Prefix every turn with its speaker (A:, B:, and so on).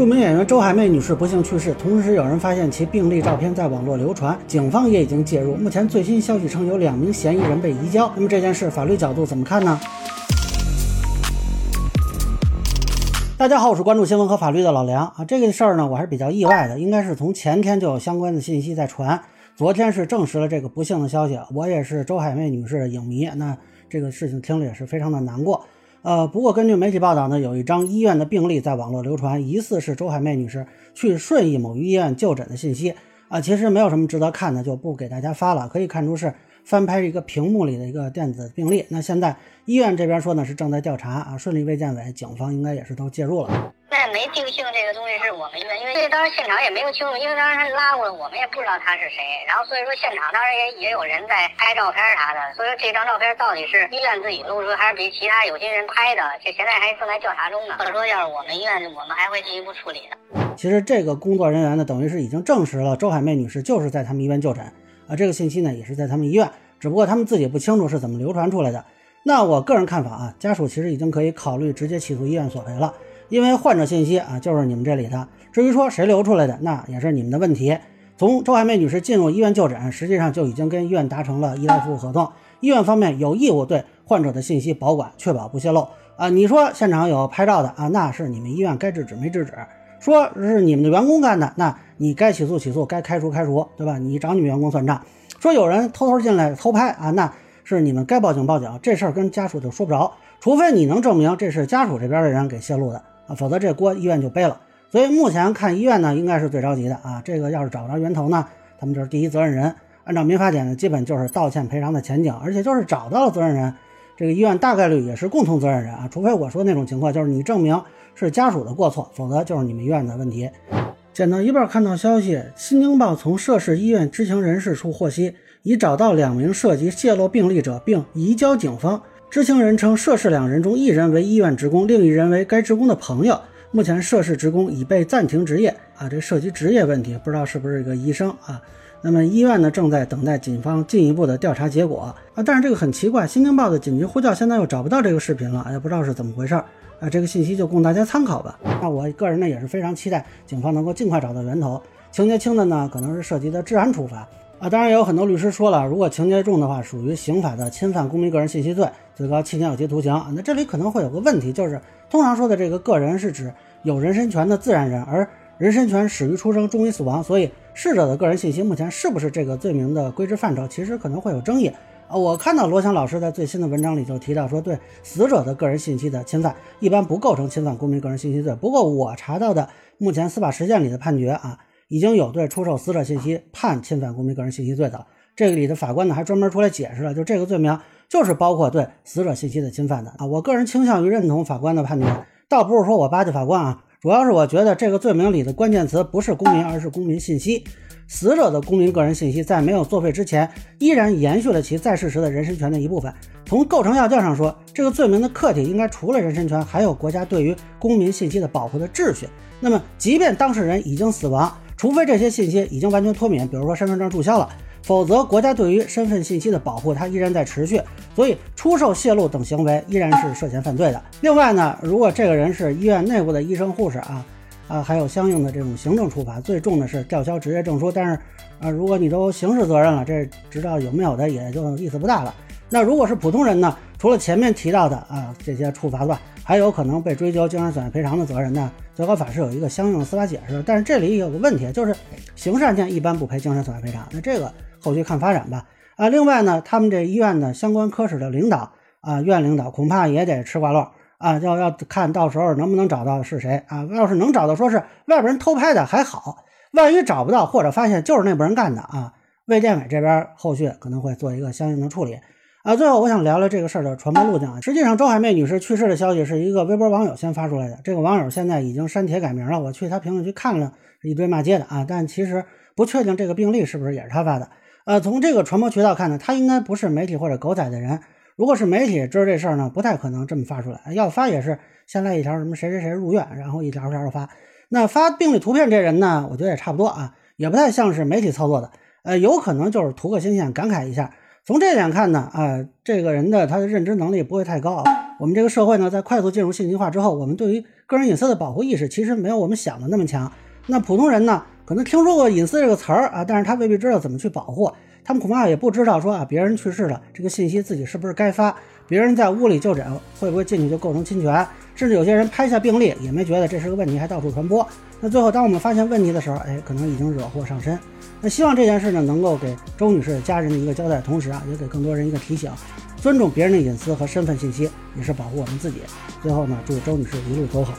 A: 著名演员周海媚女士不幸去世，同时有人发现其病历照片在网络流传，警方也已经介入。目前最新消息称有两名嫌疑人被移交。那么这件事法律角度怎么看呢？大家好，我是关注新闻和法律的老梁啊。这个事儿呢，我还是比较意外的，应该是从前天就有相关的信息在传，昨天是证实了这个不幸的消息。我也是周海媚女士的影迷，那这个事情听了也是非常的难过。呃，不过根据媒体报道呢，有一张医院的病历在网络流传，疑似是周海媚女士去顺义某医院就诊的信息啊。其实没有什么值得看的，就不给大家发了。可以看出是翻拍一个屏幕里的一个电子病例。那现在医院这边说呢是正在调查啊，顺利卫健委、警方应该也是都介入了。
B: 没定性这个东西是我们医院，因为这当时现场也没有清楚，因为当时他拉过来，我们也不知道他是谁。然后所以说现场当时也也有人在拍照片啥的，所以说这张照片到底是医院自己录出，还是比其他有些人拍的，这现在还正在调查中呢。或者说要是我们医院，我们还会进一步处理的。
A: 其实这个工作人员呢，等于是已经证实了周海媚女士就是在他们医院就诊啊，这个信息呢也是在他们医院，只不过他们自己不清楚是怎么流传出来的。那我个人看法啊，家属其实已经可以考虑直接起诉医院索赔了。因为患者信息啊，就是你们这里的。至于说谁流出来的，那也是你们的问题。从周海媚女士进入医院就诊，实际上就已经跟医院达成了医疗服务合同，医院方面有义务对患者的信息保管，确保不泄露啊。你说现场有拍照的啊，那是你们医院该制止没制止。说是你们的员工干的，那你该起诉起诉，该开除开除，对吧？你找你们员工算账。说有人偷偷进来偷拍啊，那是你们该报警报警。这事儿跟家属就说不着，除非你能证明这是家属这边的人给泄露的。否则这锅医院就背了，所以目前看医院呢，应该是最着急的啊。这个要是找不着源头呢，他们就是第一责任人。按照民法典呢，基本就是道歉赔偿的前景，而且就是找到了责任人，这个医院大概率也是共同责任人啊。除非我说那种情况，就是你证明是家属的过错，否则就是你们医院的问题。剪到一半看到消息，《新京报》从涉事医院知情人士处获悉，已找到两名涉及泄露病例者，并移交警方。知情人称，涉事两人中一人为医院职工，另一人为该职工的朋友。目前涉事职工已被暂停执业。啊，这涉及职业问题，不知道是不是一个医生啊？那么医院呢，正在等待警方进一步的调查结果啊。但是这个很奇怪，《新京报》的紧急呼叫现在又找不到这个视频了，也不知道是怎么回事啊。这个信息就供大家参考吧。那我个人呢，也是非常期待警方能够尽快找到源头。情节轻的呢，可能是涉及的治安处罚。啊，当然也有很多律师说了，如果情节重的话，属于刑法的侵犯公民个人信息罪，最高七年有期徒刑。那这里可能会有个问题，就是通常说的这个个人是指有人身权的自然人，而人身权始于出生，终于死亡，所以逝者的个人信息目前是不是这个罪名的规制范畴，其实可能会有争议。啊，我看到罗翔老师在最新的文章里就提到说，对死者的个人信息的侵犯一般不构成侵犯公民个人信息罪。不过我查到的目前司法实践里的判决啊。已经有对出售死者信息判侵犯公民个人信息罪的，这个里的法官呢还专门出来解释了，就这个罪名就是包括对死者信息的侵犯的啊。我个人倾向于认同法官的判决，倒不是说我巴结法官啊，主要是我觉得这个罪名里的关键词不是公民，而是公民信息。死者的公民个人信息在没有作废之前，依然延续了其在世时的人身权的一部分。从构成要件上说，这个罪名的客体应该除了人身权，还有国家对于公民信息的保护的秩序。那么，即便当事人已经死亡，除非这些信息已经完全脱敏，比如说身份证注销了，否则国家对于身份信息的保护它依然在持续，所以出售、泄露等行为依然是涉嫌犯罪的。另外呢，如果这个人是医院内部的医生、护士啊，啊，还有相应的这种行政处罚，最重的是吊销执业证书。但是啊，如果你都刑事责任了，这知道有没有的也就意思不大了。那如果是普通人呢？除了前面提到的啊这些处罚外，还有可能被追究精神损害赔偿的责任呢？最高法是有一个相应的司法解释，但是这里有个问题，就是刑事案件一般不赔精神损害赔偿。那这个后续看发展吧。啊，另外呢，他们这医院的相关科室的领导啊，院领导恐怕也得吃瓜落啊，要要看到时候能不能找到是谁啊。要是能找到，说是外边人偷拍的还好；万一找不到，或者发现就是那拨人干的啊，卫健委这边后续可能会做一个相应的处理。啊，最后我想聊聊这个事儿的传播路径啊。实际上，周海媚女士去世的消息是一个微博网友先发出来的。这个网友现在已经删帖改名了，我去他评论区看了，一堆骂街的啊。但其实不确定这个病例是不是也是他发的。呃，从这个传播渠道看呢，他应该不是媒体或者狗仔的人。如果是媒体知道这事儿呢，不太可能这么发出来。要发也是先来一条什么谁谁谁入院，然后一条一条的发。那发病例图片这人呢，我觉得也差不多啊，也不太像是媒体操作的。呃，有可能就是图个新鲜，感慨一下。从这点看呢，啊，这个人的他的认知能力不会太高啊。我们这个社会呢，在快速进入信息化之后，我们对于个人隐私的保护意识其实没有我们想的那么强。那普通人呢，可能听说过隐私这个词儿啊，但是他未必知道怎么去保护。他们恐怕也不知道说啊，别人去世了，这个信息自己是不是该发？别人在屋里就诊，会不会进去就构成侵权？甚至有些人拍下病例也没觉得这是个问题，还到处传播。那最后当我们发现问题的时候，哎，可能已经惹祸上身。那希望这件事呢，能够给周女士家人的一个交代同时啊，也给更多人一个提醒：尊重别人的隐私和身份信息，也是保护我们自己。最后呢，祝周女士一路走好。